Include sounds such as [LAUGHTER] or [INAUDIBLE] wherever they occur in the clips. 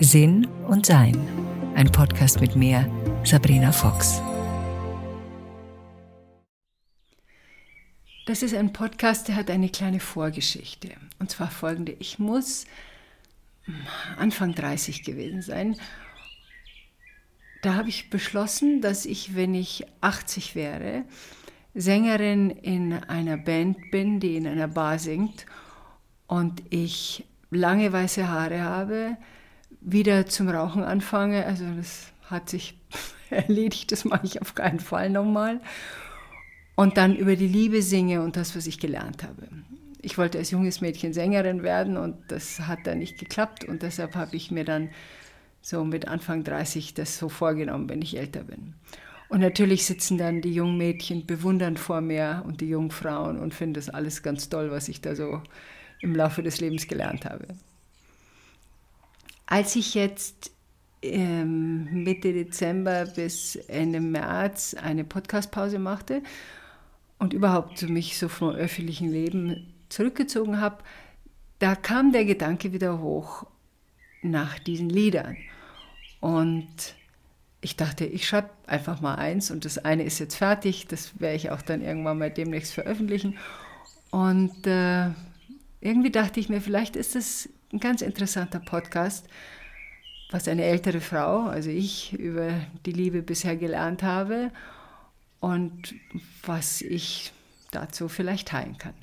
Sinn und Sein. Ein Podcast mit mir, Sabrina Fox. Das ist ein Podcast, der hat eine kleine Vorgeschichte. Und zwar folgende. Ich muss Anfang 30 gewesen sein. Da habe ich beschlossen, dass ich, wenn ich 80 wäre, Sängerin in einer Band bin, die in einer Bar singt und ich lange weiße Haare habe, wieder zum Rauchen anfange. Also das hat sich [LAUGHS] erledigt, das mache ich auf keinen Fall nochmal. Und dann über die Liebe singe und das, was ich gelernt habe. Ich wollte als junges Mädchen Sängerin werden und das hat dann nicht geklappt und deshalb habe ich mir dann so mit Anfang 30 das so vorgenommen, wenn ich älter bin. Und natürlich sitzen dann die jungen Mädchen bewundernd vor mir und die jungen Frauen und finden das alles ganz toll, was ich da so im Laufe des Lebens gelernt habe. Als ich jetzt ähm, Mitte Dezember bis Ende März eine Podcastpause machte und überhaupt mich so vom öffentlichen Leben zurückgezogen habe, da kam der Gedanke wieder hoch nach diesen Liedern. Und ich dachte, ich schreibe einfach mal eins und das eine ist jetzt fertig, das werde ich auch dann irgendwann mal demnächst veröffentlichen. Und äh, irgendwie dachte ich mir, vielleicht ist es ein ganz interessanter Podcast, was eine ältere Frau, also ich, über die Liebe bisher gelernt habe und was ich dazu vielleicht teilen kann.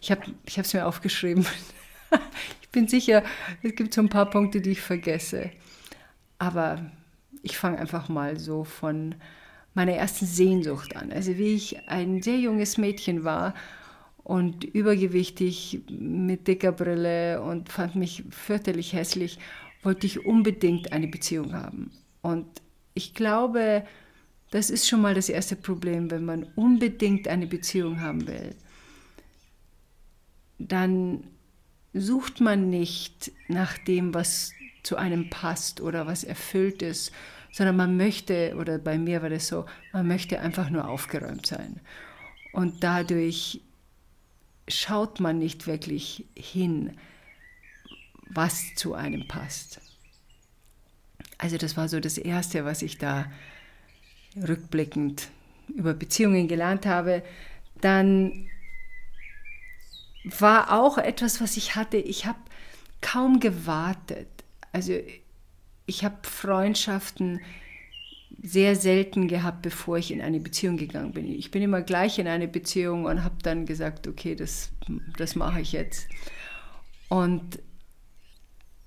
Ich habe es mir aufgeschrieben. [LAUGHS] ich bin sicher, es gibt so ein paar Punkte, die ich vergesse. Aber ich fange einfach mal so von meiner ersten Sehnsucht an. Also wie ich ein sehr junges Mädchen war und übergewichtig mit dicker Brille und fand mich fürchterlich hässlich, wollte ich unbedingt eine Beziehung haben. Und ich glaube, das ist schon mal das erste Problem, wenn man unbedingt eine Beziehung haben will. Dann sucht man nicht nach dem, was zu einem passt oder was erfüllt ist, sondern man möchte, oder bei mir war das so, man möchte einfach nur aufgeräumt sein. Und dadurch schaut man nicht wirklich hin, was zu einem passt. Also das war so das Erste, was ich da rückblickend über Beziehungen gelernt habe. Dann war auch etwas, was ich hatte, ich habe kaum gewartet. Also ich habe Freundschaften sehr selten gehabt, bevor ich in eine Beziehung gegangen bin. Ich bin immer gleich in eine Beziehung und habe dann gesagt, okay, das, das mache ich jetzt. Und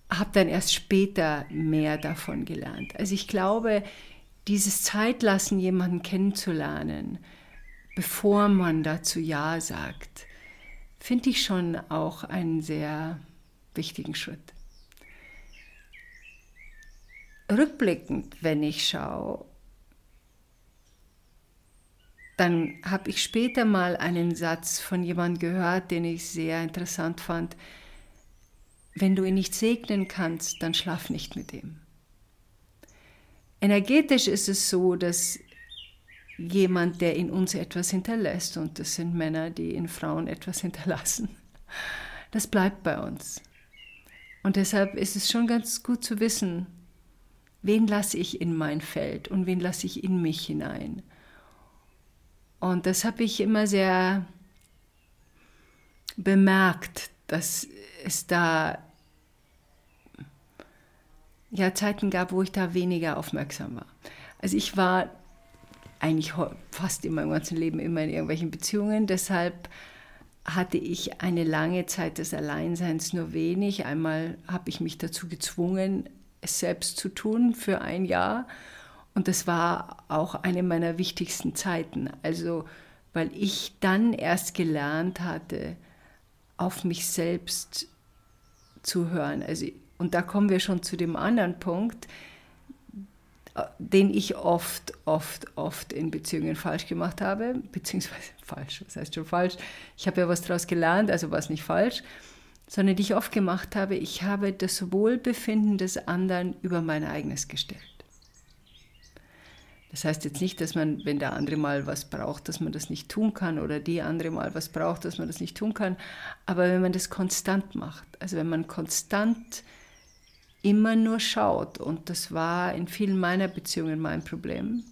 habe dann erst später mehr davon gelernt. Also ich glaube, dieses Zeitlassen, jemanden kennenzulernen, bevor man dazu Ja sagt, finde ich schon auch einen sehr wichtigen Schritt rückblickend, wenn ich schaue, dann habe ich später mal einen Satz von jemandem gehört, den ich sehr interessant fand. Wenn du ihn nicht segnen kannst, dann schlaf nicht mit ihm. Energetisch ist es so, dass jemand, der in uns etwas hinterlässt, und das sind Männer, die in Frauen etwas [LAUGHS] hinterlassen, das bleibt bei uns. Und deshalb ist es schon ganz gut zu wissen, wen lasse ich in mein Feld und wen lasse ich in mich hinein. Und das habe ich immer sehr bemerkt, dass es da ja Zeiten gab, wo ich da weniger aufmerksam war. Also ich war eigentlich fast in meinem ganzen Leben immer in irgendwelchen Beziehungen, deshalb hatte ich eine lange Zeit des Alleinseins nur wenig. Einmal habe ich mich dazu gezwungen, es selbst zu tun für ein Jahr. Und das war auch eine meiner wichtigsten Zeiten. Also, weil ich dann erst gelernt hatte, auf mich selbst zu hören. Also, und da kommen wir schon zu dem anderen Punkt, den ich oft, oft, oft in Beziehungen falsch gemacht habe, beziehungsweise [LAUGHS] falsch, was heißt schon falsch? Ich habe ja was daraus gelernt, also war es nicht falsch sondern die ich oft gemacht habe, ich habe das Wohlbefinden des anderen über mein eigenes gestellt. Das heißt jetzt nicht, dass man, wenn der andere mal was braucht, dass man das nicht tun kann oder die andere mal was braucht, dass man das nicht tun kann, aber wenn man das konstant macht, also wenn man konstant immer nur schaut. Und das war in vielen meiner Beziehungen mein Problem.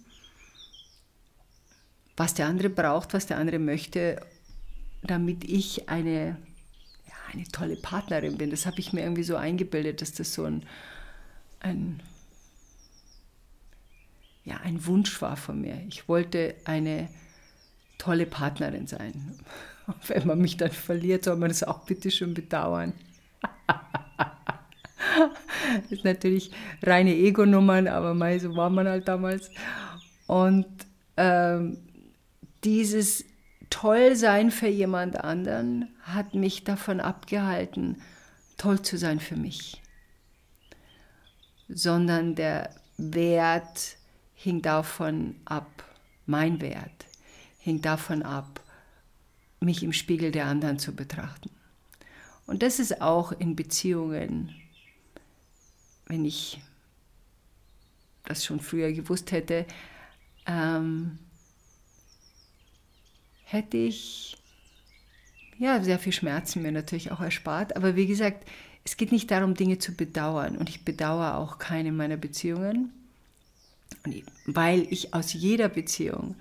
Was der andere braucht, was der andere möchte, damit ich eine, eine tolle Partnerin bin. Das habe ich mir irgendwie so eingebildet, dass das so ein, ein, ja, ein Wunsch war von mir. Ich wollte eine tolle Partnerin sein. [LAUGHS] Wenn man mich dann verliert, soll man das auch bitte schon bedauern. das [LAUGHS] ist natürlich reine Ego-Nummern, aber mei, so war man halt damals. Und ähm, dieses Tollsein für jemand anderen hat mich davon abgehalten, toll zu sein für mich. Sondern der Wert hing davon ab, mein Wert hing davon ab, mich im Spiegel der anderen zu betrachten. Und das ist auch in Beziehungen, wenn ich das schon früher gewusst hätte, ähm, hätte ich ja sehr viel Schmerzen mir natürlich auch erspart. Aber wie gesagt, es geht nicht darum, Dinge zu bedauern. Und ich bedauere auch keine meiner Beziehungen, weil ich aus jeder Beziehung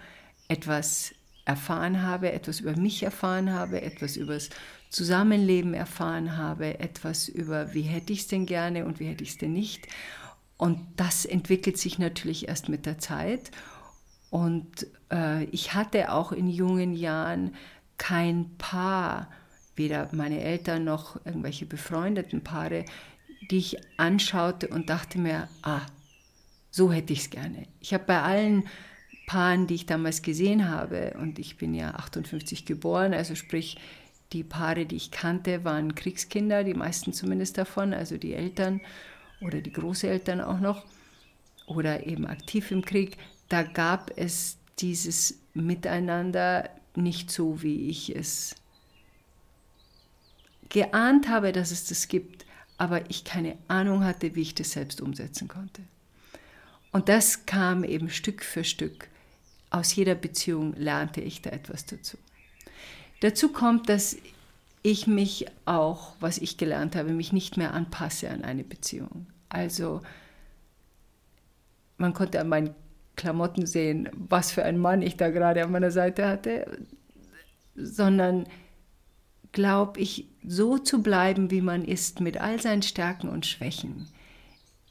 etwas erfahren habe, etwas über mich erfahren habe, etwas über das Zusammenleben erfahren habe, etwas über, wie hätte ich es denn gerne und wie hätte ich es denn nicht. Und das entwickelt sich natürlich erst mit der Zeit. Und äh, ich hatte auch in jungen Jahren kein Paar, weder meine Eltern noch irgendwelche befreundeten Paare, die ich anschaute und dachte mir, ah, so hätte ich es gerne. Ich habe bei allen Paaren, die ich damals gesehen habe, und ich bin ja 58 geboren, also sprich, die Paare, die ich kannte, waren Kriegskinder, die meisten zumindest davon, also die Eltern oder die Großeltern auch noch, oder eben aktiv im Krieg. Da gab es dieses Miteinander nicht so, wie ich es geahnt habe, dass es das gibt, aber ich keine Ahnung hatte, wie ich das selbst umsetzen konnte. Und das kam eben Stück für Stück aus jeder Beziehung lernte ich da etwas dazu. Dazu kommt, dass ich mich auch, was ich gelernt habe, mich nicht mehr anpasse an eine Beziehung. Also man konnte an meinen Klamotten sehen, was für ein Mann ich da gerade an meiner Seite hatte, sondern glaube ich, so zu bleiben, wie man ist, mit all seinen Stärken und Schwächen,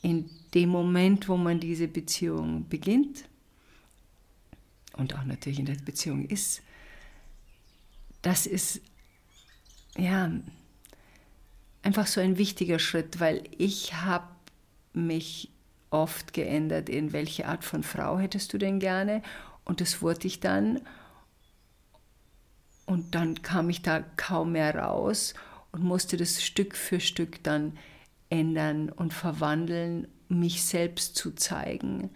in dem Moment, wo man diese Beziehung beginnt und auch natürlich in der Beziehung ist, das ist ja einfach so ein wichtiger Schritt, weil ich habe mich oft geändert in welche Art von Frau hättest du denn gerne und das wurde ich dann und dann kam ich da kaum mehr raus und musste das Stück für Stück dann ändern und verwandeln, mich selbst zu zeigen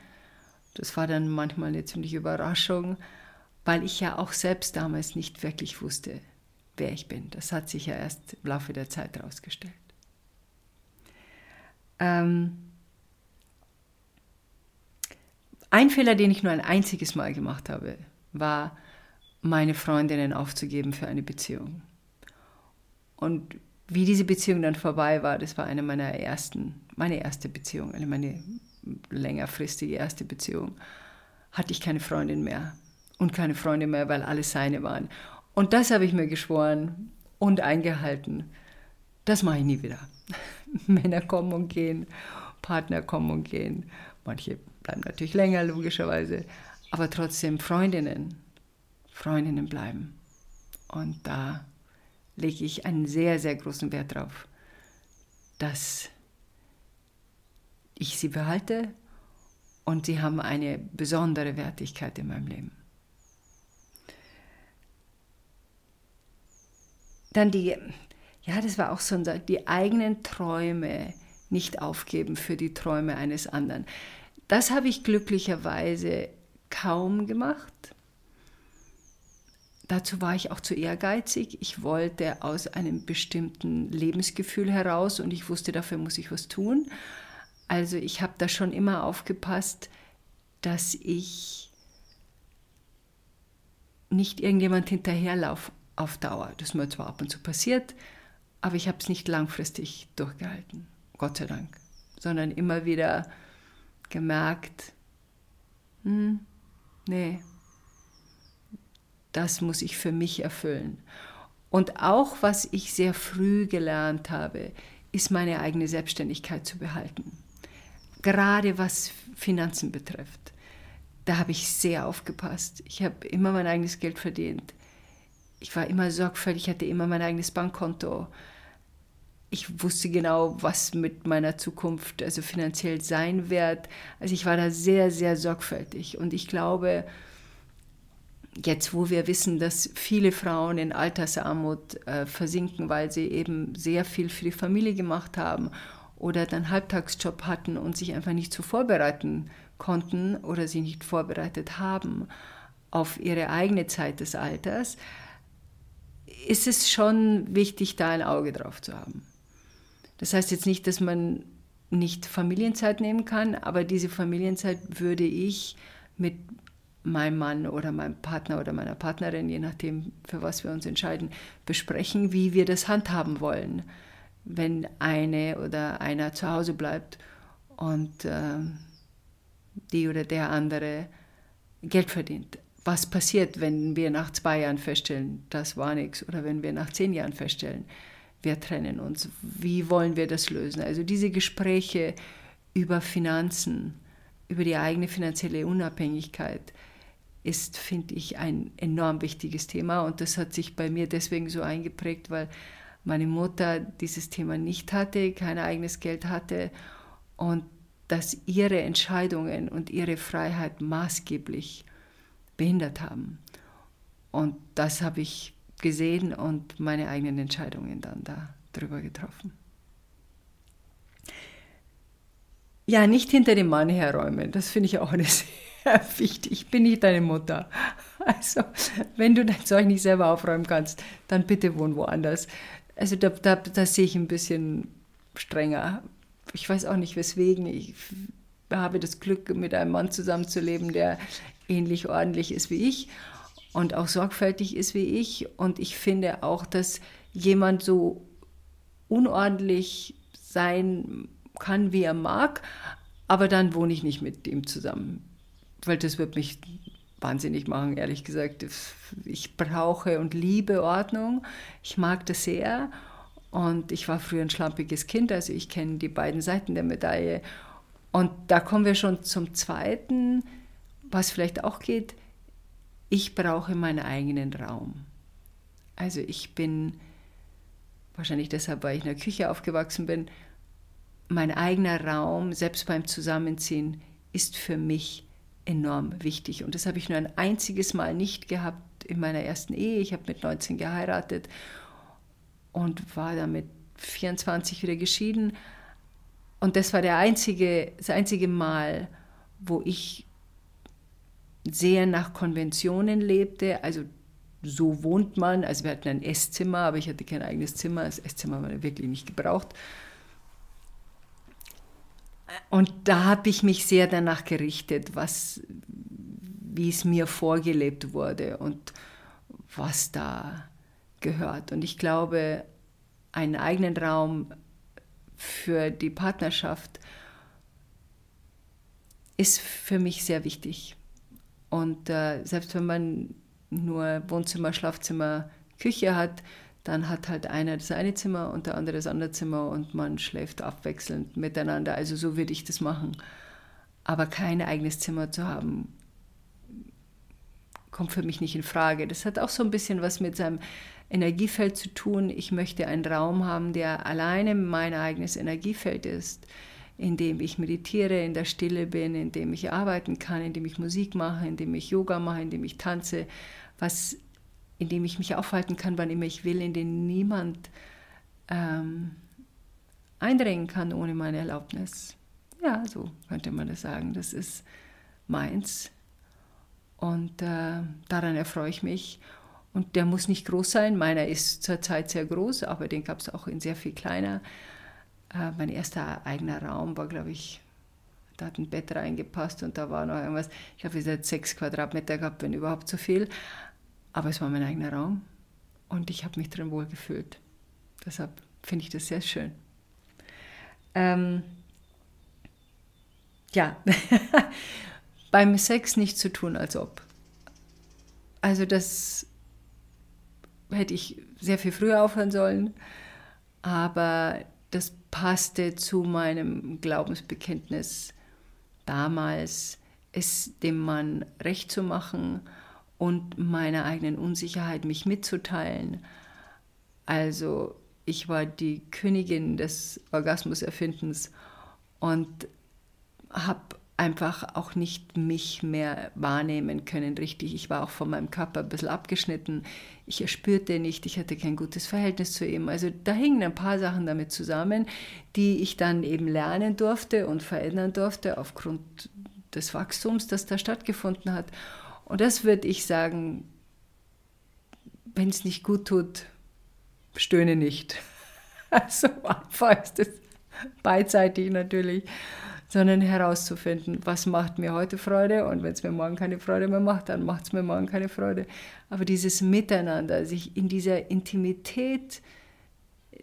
das war dann manchmal eine ziemliche Überraschung, weil ich ja auch selbst damals nicht wirklich wusste, wer ich bin. Das hat sich ja erst im Laufe der Zeit herausgestellt. Ähm ein Fehler, den ich nur ein einziges Mal gemacht habe, war, meine Freundinnen aufzugeben für eine Beziehung. Und wie diese Beziehung dann vorbei war, das war eine meiner ersten, meine erste Beziehung, eine meiner längerfristige erste Beziehung, hatte ich keine Freundin mehr. Und keine Freunde mehr, weil alle seine waren. Und das habe ich mir geschworen und eingehalten. Das mache ich nie wieder. [LAUGHS] Männer kommen und gehen, Partner kommen und gehen. Manche bleiben natürlich länger, logischerweise. Aber trotzdem Freundinnen. Freundinnen bleiben. Und da lege ich einen sehr, sehr großen Wert drauf, dass ich sie behalte und sie haben eine besondere Wertigkeit in meinem Leben. Dann die, ja, das war auch so, die eigenen Träume nicht aufgeben für die Träume eines anderen. Das habe ich glücklicherweise kaum gemacht. Dazu war ich auch zu ehrgeizig. Ich wollte aus einem bestimmten Lebensgefühl heraus und ich wusste, dafür muss ich was tun. Also ich habe da schon immer aufgepasst, dass ich nicht irgendjemand hinterherlaufe auf Dauer. Das ist mir zwar ab und zu passiert, aber ich habe es nicht langfristig durchgehalten. Gott sei Dank. sondern immer wieder gemerkt, hm, nee, das muss ich für mich erfüllen. Und auch was ich sehr früh gelernt habe, ist meine eigene Selbstständigkeit zu behalten. Gerade was Finanzen betrifft. Da habe ich sehr aufgepasst. Ich habe immer mein eigenes Geld verdient. Ich war immer sorgfältig, hatte immer mein eigenes Bankkonto. Ich wusste genau, was mit meiner Zukunft also finanziell sein wird. Also ich war da sehr, sehr sorgfältig. Und ich glaube, jetzt wo wir wissen, dass viele Frauen in Altersarmut äh, versinken, weil sie eben sehr viel für die Familie gemacht haben oder dann Halbtagsjob hatten und sich einfach nicht so vorbereiten konnten oder sie nicht vorbereitet haben auf ihre eigene Zeit des Alters, ist es schon wichtig, da ein Auge drauf zu haben. Das heißt jetzt nicht, dass man nicht Familienzeit nehmen kann, aber diese Familienzeit würde ich mit meinem Mann oder meinem Partner oder meiner Partnerin, je nachdem, für was wir uns entscheiden, besprechen, wie wir das handhaben wollen, wenn eine oder einer zu Hause bleibt und äh, die oder der andere Geld verdient. Was passiert, wenn wir nach zwei Jahren feststellen, das war nichts, oder wenn wir nach zehn Jahren feststellen, wir trennen uns? Wie wollen wir das lösen? Also diese Gespräche über Finanzen, über die eigene finanzielle Unabhängigkeit, ist, finde ich, ein enorm wichtiges Thema. Und das hat sich bei mir deswegen so eingeprägt, weil meine Mutter dieses Thema nicht hatte, kein eigenes Geld hatte und dass ihre Entscheidungen und ihre Freiheit maßgeblich behindert haben. Und das habe ich gesehen und meine eigenen Entscheidungen dann darüber getroffen. Ja, nicht hinter dem Mann herräumen, das finde ich auch eine [LAUGHS] sehr wichtig. Ich bin nicht deine Mutter. Also, wenn du dein Zeug nicht selber aufräumen kannst, dann bitte wohn woanders. Also, da, da, da sehe ich ein bisschen strenger. Ich weiß auch nicht weswegen. Ich habe das Glück, mit einem Mann zusammenzuleben, der ähnlich ordentlich ist wie ich und auch sorgfältig ist wie ich. Und ich finde auch, dass jemand so unordentlich sein kann, wie er mag, aber dann wohne ich nicht mit ihm zusammen weil das wird mich wahnsinnig machen, ehrlich gesagt. Ich brauche und liebe Ordnung. Ich mag das sehr. Und ich war früher ein schlampiges Kind, also ich kenne die beiden Seiten der Medaille. Und da kommen wir schon zum Zweiten, was vielleicht auch geht. Ich brauche meinen eigenen Raum. Also ich bin, wahrscheinlich deshalb, weil ich in der Küche aufgewachsen bin, mein eigener Raum, selbst beim Zusammenziehen, ist für mich enorm wichtig. Und das habe ich nur ein einziges Mal nicht gehabt in meiner ersten Ehe. Ich habe mit 19 geheiratet und war dann mit 24 wieder geschieden. Und das war der einzige, das einzige Mal, wo ich sehr nach Konventionen lebte. Also so wohnt man. Also wir hatten ein Esszimmer, aber ich hatte kein eigenes Zimmer. Das Esszimmer war wirklich nicht gebraucht. Und da habe ich mich sehr danach gerichtet, was, wie es mir vorgelebt wurde und was da gehört. Und ich glaube, einen eigenen Raum für die Partnerschaft ist für mich sehr wichtig. Und äh, selbst wenn man nur Wohnzimmer, Schlafzimmer, Küche hat, dann hat halt einer das eine Zimmer und der andere das andere Zimmer und man schläft abwechselnd miteinander. Also so würde ich das machen. Aber kein eigenes Zimmer zu haben, kommt für mich nicht in Frage. Das hat auch so ein bisschen was mit seinem Energiefeld zu tun. Ich möchte einen Raum haben, der alleine mein eigenes Energiefeld ist, in dem ich meditiere, in der Stille bin, in dem ich arbeiten kann, in dem ich Musik mache, in dem ich Yoga mache, in dem ich tanze, was in dem ich mich aufhalten kann, wann immer ich will, in den niemand ähm, eindringen kann ohne meine Erlaubnis. Ja, so könnte man das sagen. Das ist meins. Und äh, daran erfreue ich mich. Und der muss nicht groß sein. Meiner ist zurzeit sehr groß, aber den gab es auch in sehr viel kleiner. Äh, mein erster eigener Raum war, glaube ich, da hat ein Bett reingepasst und da war noch irgendwas. Ich habe jetzt sechs Quadratmeter gehabt, wenn überhaupt so viel. Aber es war mein eigener Raum und ich habe mich drin wohlgefühlt. Deshalb finde ich das sehr schön. Ähm, ja, [LAUGHS] beim Sex nicht zu tun, als ob. Also das hätte ich sehr viel früher aufhören sollen, aber das passte zu meinem Glaubensbekenntnis damals, es dem Mann recht zu machen und meiner eigenen Unsicherheit mich mitzuteilen. Also ich war die Königin des Orgasmuserfindens und habe einfach auch nicht mich mehr wahrnehmen können, richtig. Ich war auch von meinem Körper ein bisschen abgeschnitten. Ich erspürte nicht, ich hatte kein gutes Verhältnis zu ihm. Also da hingen ein paar Sachen damit zusammen, die ich dann eben lernen durfte und verändern durfte aufgrund des Wachstums, das da stattgefunden hat. Und das würde ich sagen, wenn es nicht gut tut, stöhne nicht. [LAUGHS] Also einfach ist es beidseitig natürlich sondern herauszufinden, was macht mir heute Freude und wenn es mir morgen keine Freude mehr macht, dann macht es mir morgen keine Freude. Aber dieses Miteinander, sich in dieser Intimität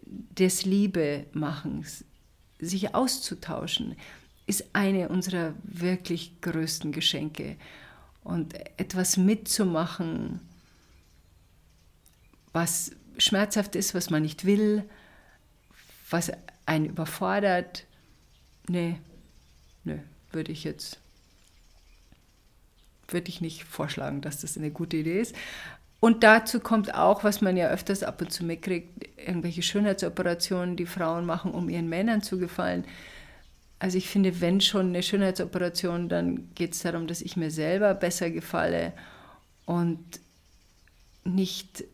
des Liebemachens, sich auszutauschen, ist eine unserer wirklich größten Geschenke. Und etwas mitzumachen, was schmerzhaft ist, was man nicht will, was einen überfordert, nee, nö, würde ich jetzt würde ich nicht vorschlagen, dass das eine gute Idee ist. Und dazu kommt auch, was man ja öfters ab und zu mitkriegt, irgendwelche Schönheitsoperationen, die Frauen machen, um ihren Männern zu gefallen. Also ich finde, wenn schon eine Schönheitsoperation, dann geht es darum, dass ich mir selber besser gefalle und nicht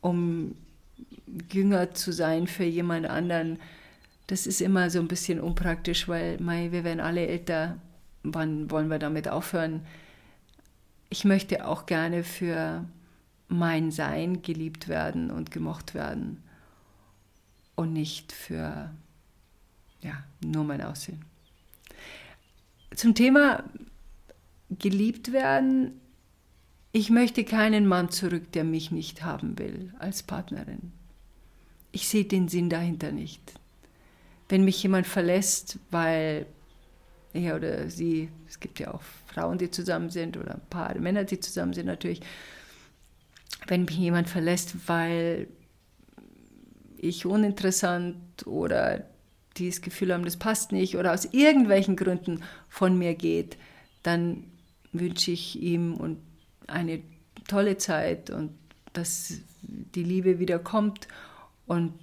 um jünger zu sein für jemand anderen, das ist immer so ein bisschen unpraktisch, weil mei, wir werden alle älter. Wann wollen wir damit aufhören? Ich möchte auch gerne für mein Sein geliebt werden und gemocht werden und nicht für ja, nur mein Aussehen. Zum Thema geliebt werden, ich möchte keinen Mann zurück, der mich nicht haben will als Partnerin. Ich sehe den Sinn dahinter nicht wenn mich jemand verlässt, weil er oder sie, es gibt ja auch Frauen, die zusammen sind oder ein paar Männer, die zusammen sind natürlich, wenn mich jemand verlässt, weil ich uninteressant oder die das Gefühl haben, das passt nicht oder aus irgendwelchen Gründen von mir geht, dann wünsche ich ihm und eine tolle Zeit und dass die Liebe wieder kommt und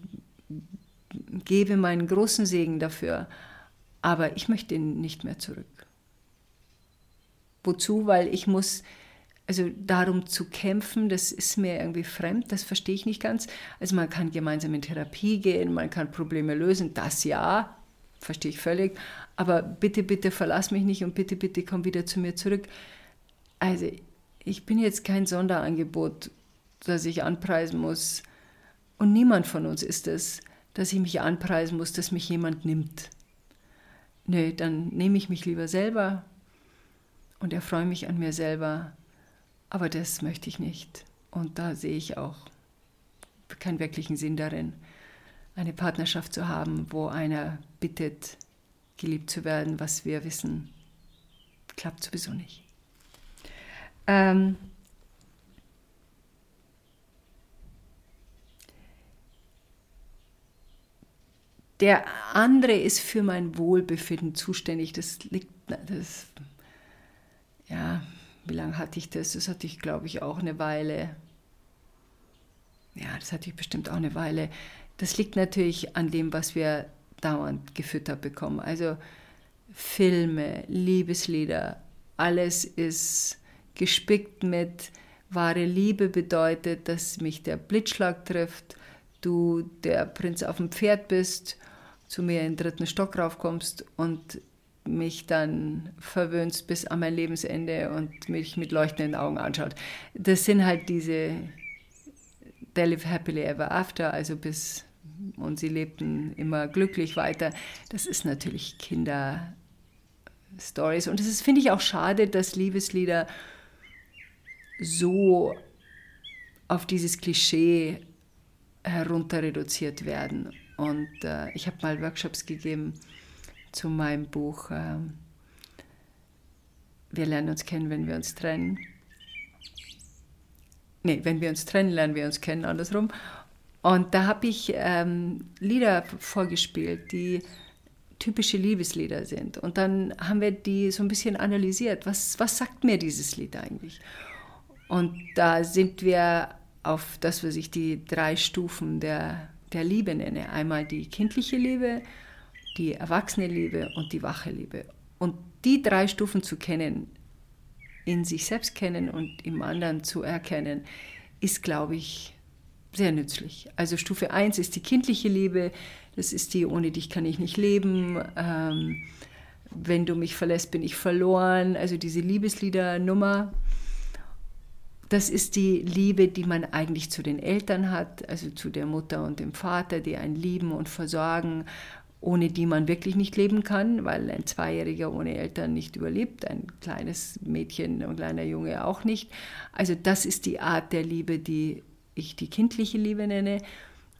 gebe meinen großen Segen dafür, aber ich möchte nicht mehr zurück. Wozu? Weil ich muss, also darum zu kämpfen, das ist mir irgendwie fremd, das verstehe ich nicht ganz. Also man kann gemeinsam in Therapie gehen, man kann Probleme lösen, das ja, verstehe ich völlig, aber bitte, bitte verlass mich nicht und bitte, bitte komm wieder zu mir zurück. Also ich bin jetzt kein Sonderangebot, das ich anpreisen muss und niemand von uns ist es dass ich mich anpreisen muss, dass mich jemand nimmt. Nö, dann nehme ich mich lieber selber und erfreue mich an mir selber. Aber das möchte ich nicht. Und da sehe ich auch keinen wirklichen Sinn darin, eine Partnerschaft zu haben, wo einer bittet, geliebt zu werden, was wir wissen, klappt sowieso nicht. Ähm, Der andere ist für mein Wohlbefinden zuständig. Das liegt, das, ja, wie lange hatte ich das? Das hatte ich, glaube ich, auch eine Weile. Ja, das hatte ich bestimmt auch eine Weile. Das liegt natürlich an dem, was wir dauernd gefüttert bekommen. Also Filme, Liebeslieder, alles ist gespickt mit wahre Liebe bedeutet, dass mich der Blitzschlag trifft, du der Prinz auf dem Pferd bist zu mir in den dritten Stock raufkommst und mich dann verwöhnst bis an mein Lebensende und mich mit leuchtenden Augen anschaut. Das sind halt diese They live happily ever after, also bis und sie lebten immer glücklich weiter. Das ist natürlich Kinder-Stories. Und es finde ich, auch schade, dass Liebeslieder so auf dieses Klischee herunter reduziert werden. Und äh, ich habe mal Workshops gegeben zu meinem Buch ähm, Wir lernen uns kennen, wenn wir uns trennen. Nee, wenn wir uns trennen, lernen wir uns kennen, andersrum. Und da habe ich ähm, Lieder vorgespielt, die typische Liebeslieder sind. Und dann haben wir die so ein bisschen analysiert. Was, was sagt mir dieses Lied eigentlich? Und da sind wir auf das, was ich die drei Stufen der, der Liebe nenne. Einmal die kindliche Liebe, die erwachsene Liebe und die wache Liebe. Und die drei Stufen zu kennen, in sich selbst kennen und im anderen zu erkennen, ist, glaube ich, sehr nützlich. Also Stufe 1 ist die kindliche Liebe, das ist die, ohne dich kann ich nicht leben, ähm, wenn du mich verlässt, bin ich verloren, also diese Liebeslieder-Nummer. Das ist die Liebe, die man eigentlich zu den Eltern hat, also zu der Mutter und dem Vater, die einen lieben und versorgen ohne die man wirklich nicht leben kann, weil ein Zweijähriger ohne Eltern nicht überlebt, ein kleines Mädchen und kleiner Junge auch nicht. Also das ist die Art der Liebe, die ich die kindliche Liebe nenne.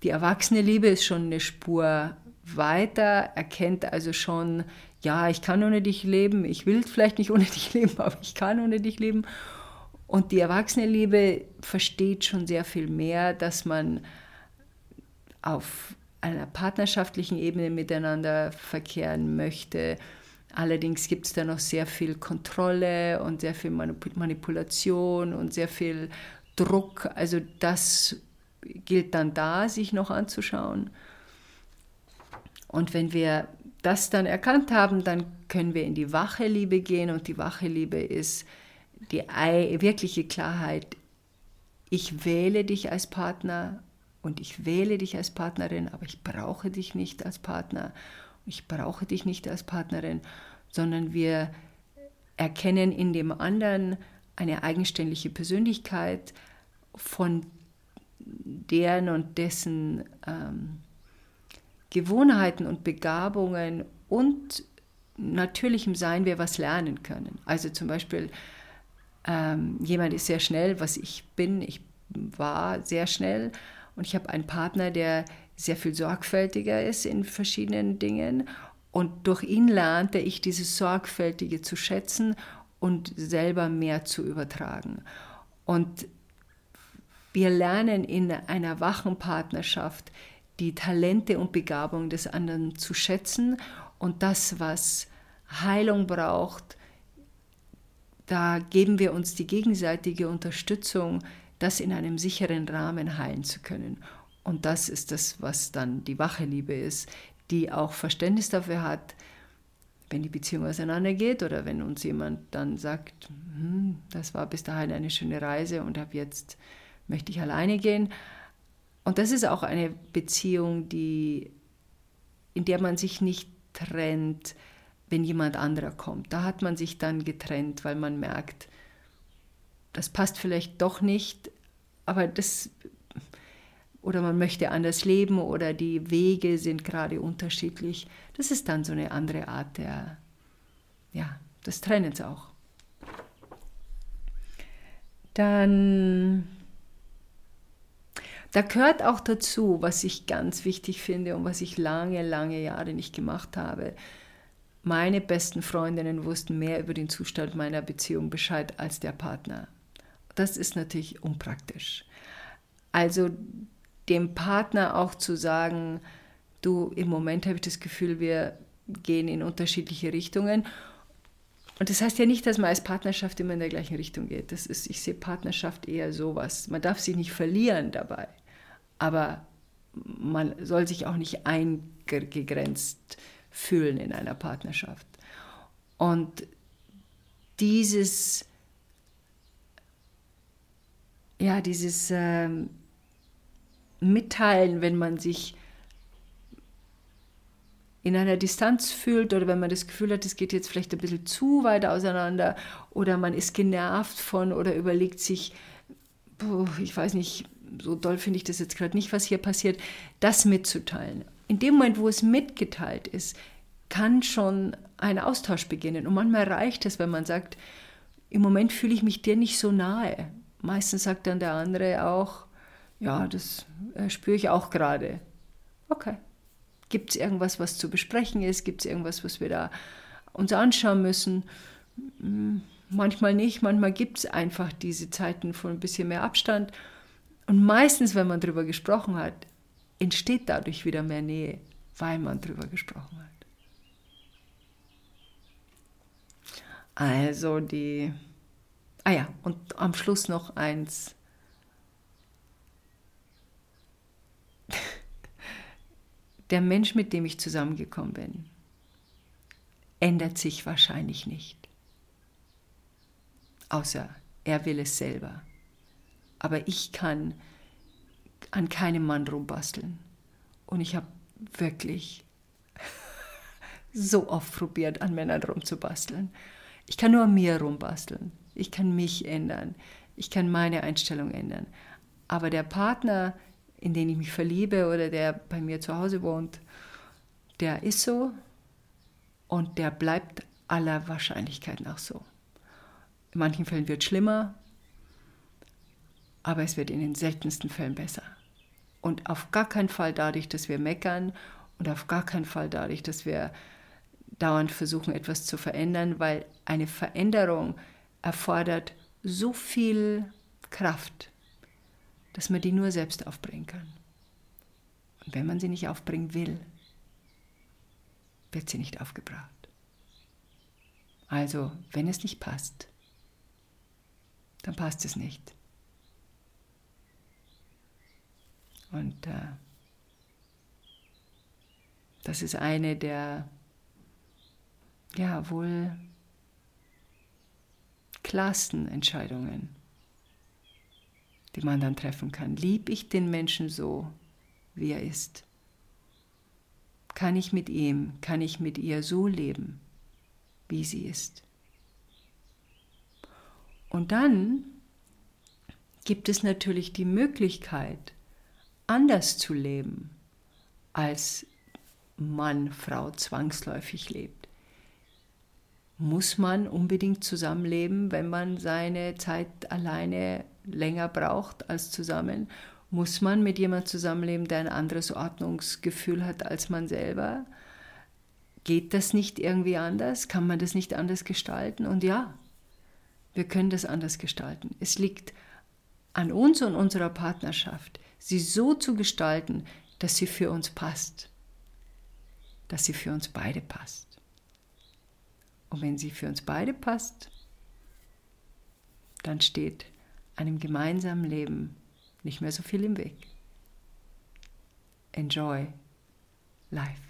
Die erwachsene Liebe ist schon eine Spur weiter, erkennt also schon, ja, ich kann ohne dich leben, ich will vielleicht nicht [LAUGHS] ohne dich leben, aber ich kann ohne dich leben. Und die erwachsene Liebe versteht schon sehr viel mehr, dass man auf einer partnerschaftlichen Ebene miteinander verkehren möchte. Allerdings gibt es da noch sehr viel Kontrolle und sehr viel Manipulation und sehr viel Druck. Also das gilt dann da, sich noch anzuschauen. Und wenn wir das dann erkannt haben, dann können wir in die wache Liebe gehen und die wache Liebe ist die wirkliche Klarheit. Ich wähle dich als Partner und ich wähle dich als Partnerin, aber ich brauche dich nicht als Partner, ich brauche dich nicht als Partnerin, sondern wir erkennen in dem anderen eine eigenständige Persönlichkeit von deren und dessen ähm, Gewohnheiten und Begabungen und natürlichem Sein wir was lernen können. Also zum Beispiel, ähm, jemand ist sehr schnell, was ich bin, ich war sehr schnell und ich habe einen Partner, der sehr viel sorgfältiger ist in verschiedenen Dingen. Und durch ihn lernte ich dieses Sorgfältige zu schätzen und selber mehr zu übertragen. Und wir lernen in einer wachen Partnerschaft die Talente und Begabung des anderen zu schätzen und das, was Heilung braucht, da geben wir uns die gegenseitige Unterstützung, das in einem sicheren Rahmen heilen zu können. Und das ist das, was dann die wache Liebe ist, die auch Verständnis dafür hat, wenn die Beziehung auseinandergeht oder wenn uns jemand dann sagt, hm, das war bis dahin eine schöne Reise und ab jetzt möchte ich alleine gehen. Und das ist auch eine Beziehung, die, in der man sich nicht trennt, wenn jemand anderer kommt. Da hat man sich dann getrennt, weil man merkt, das passt vielleicht doch nicht, aber das oder man möchte anders leben oder die Wege sind gerade unterschiedlich. Das ist dann so eine andere Art der, ja, des Trennens auch. Dann, da gehört auch dazu, was ich ganz wichtig finde und was ich lange, lange Jahre nicht gemacht habe. Meine besten Freundinnen wussten mehr über den Zustand meiner Beziehung Bescheid als der Partner das ist natürlich unpraktisch. Also dem Partner auch zu sagen, du, im Moment habe ich das Gefühl, wir gehen in unterschiedliche Richtungen. Und das heißt ja nicht, dass man als Partnerschaft immer in der gleichen Richtung geht. Das ist, ich sehe Partnerschaft eher sowas. Man darf sich nicht verlieren dabei, aber man soll sich auch nicht eingegrenzt fühlen in einer Partnerschaft. Und dieses ja, dieses ähm, Mitteilen, wenn man sich in einer Distanz fühlt oder wenn man das Gefühl hat, es geht jetzt vielleicht ein bisschen zu weit auseinander oder man ist genervt von oder überlegt sich, ich weiß nicht, so doll finde ich das jetzt gerade nicht, was hier passiert, das mitzuteilen. In dem Moment, wo es mitgeteilt ist, kann schon ein Austausch beginnen. Und manchmal reicht es, wenn man sagt, im Moment fühle ich mich dir nicht so nahe meistens sagt dann der andere auch, ja, das äh, spüre ich auch gerade. Okay, Gibt es irgendwas, was zu besprechen ist? Gibt es irgendwas, was wir da uns anschauen müssen? Hm, manchmal nicht, manchmal gibt es einfach diese Zeiten von ein bisschen mehr Abstand. Und meistens, wenn man darüber gesprochen hat, entsteht dadurch wieder mehr Nähe, weil man darüber gesprochen hat. Also die, ah ja, und am Schluss noch eins. [LAUGHS] Der Mensch, mit dem ich zusammengekommen bin, ändert sich wahrscheinlich nicht. Außer er will es selber. Aber ich kann an keinem Mann rumbasteln. Und ich habe wirklich so oft probiert, an Männern rumzubasteln. Ich kann nur an mir rumbasteln. Ich kann mich ändern. Ich kann meine Einstellung ändern. Aber der Partner, in den ich mich verliebe oder der bei mir zu Hause wohnt, der ist so und der bleibt aller Wahrscheinlichkeit nach so. In manchen Fällen wird es schlimmer, aber es wird in den seltensten Fällen besser. Und auf gar keinen Fall dadurch, dass wir meckern und auf gar keinen Fall dadurch, dass wir dauernd versuchen, etwas zu verändern, weil eine Veränderung erfordert so viel Kraft, dass man die nur selbst aufbringen kann. Und wenn man sie nicht aufbringen will, wird sie nicht aufgebracht. Also, wenn es nicht passt, dann passt es nicht. Und äh, das ist eine der ja wohl klarsten Entscheidungen, die man dann treffen kann. Lieb ich den Menschen so, wie er ist? Kann ich mit ihm, kann ich mit ihr so leben, wie sie ist? Und dann gibt es natürlich die Möglichkeit, anders zu leben, als Mann, Frau zwangsläufig lebt. Muss man unbedingt zusammenleben, wenn man seine Zeit alleine länger braucht als zusammen? Muss man mit jemandem zusammenleben, der ein anderes Ordnungsgefühl hat als man selber? Geht das nicht irgendwie anders? Kann man das nicht anders gestalten? Und ja, wir können das anders gestalten. Es liegt an uns und unserer Partnerschaft, sie so zu gestalten, dass sie für uns passt, dass sie für uns beide passt. Und wenn sie für uns beide passt, dann steht einem gemeinsamen Leben nicht mehr so viel im Weg. Enjoy life.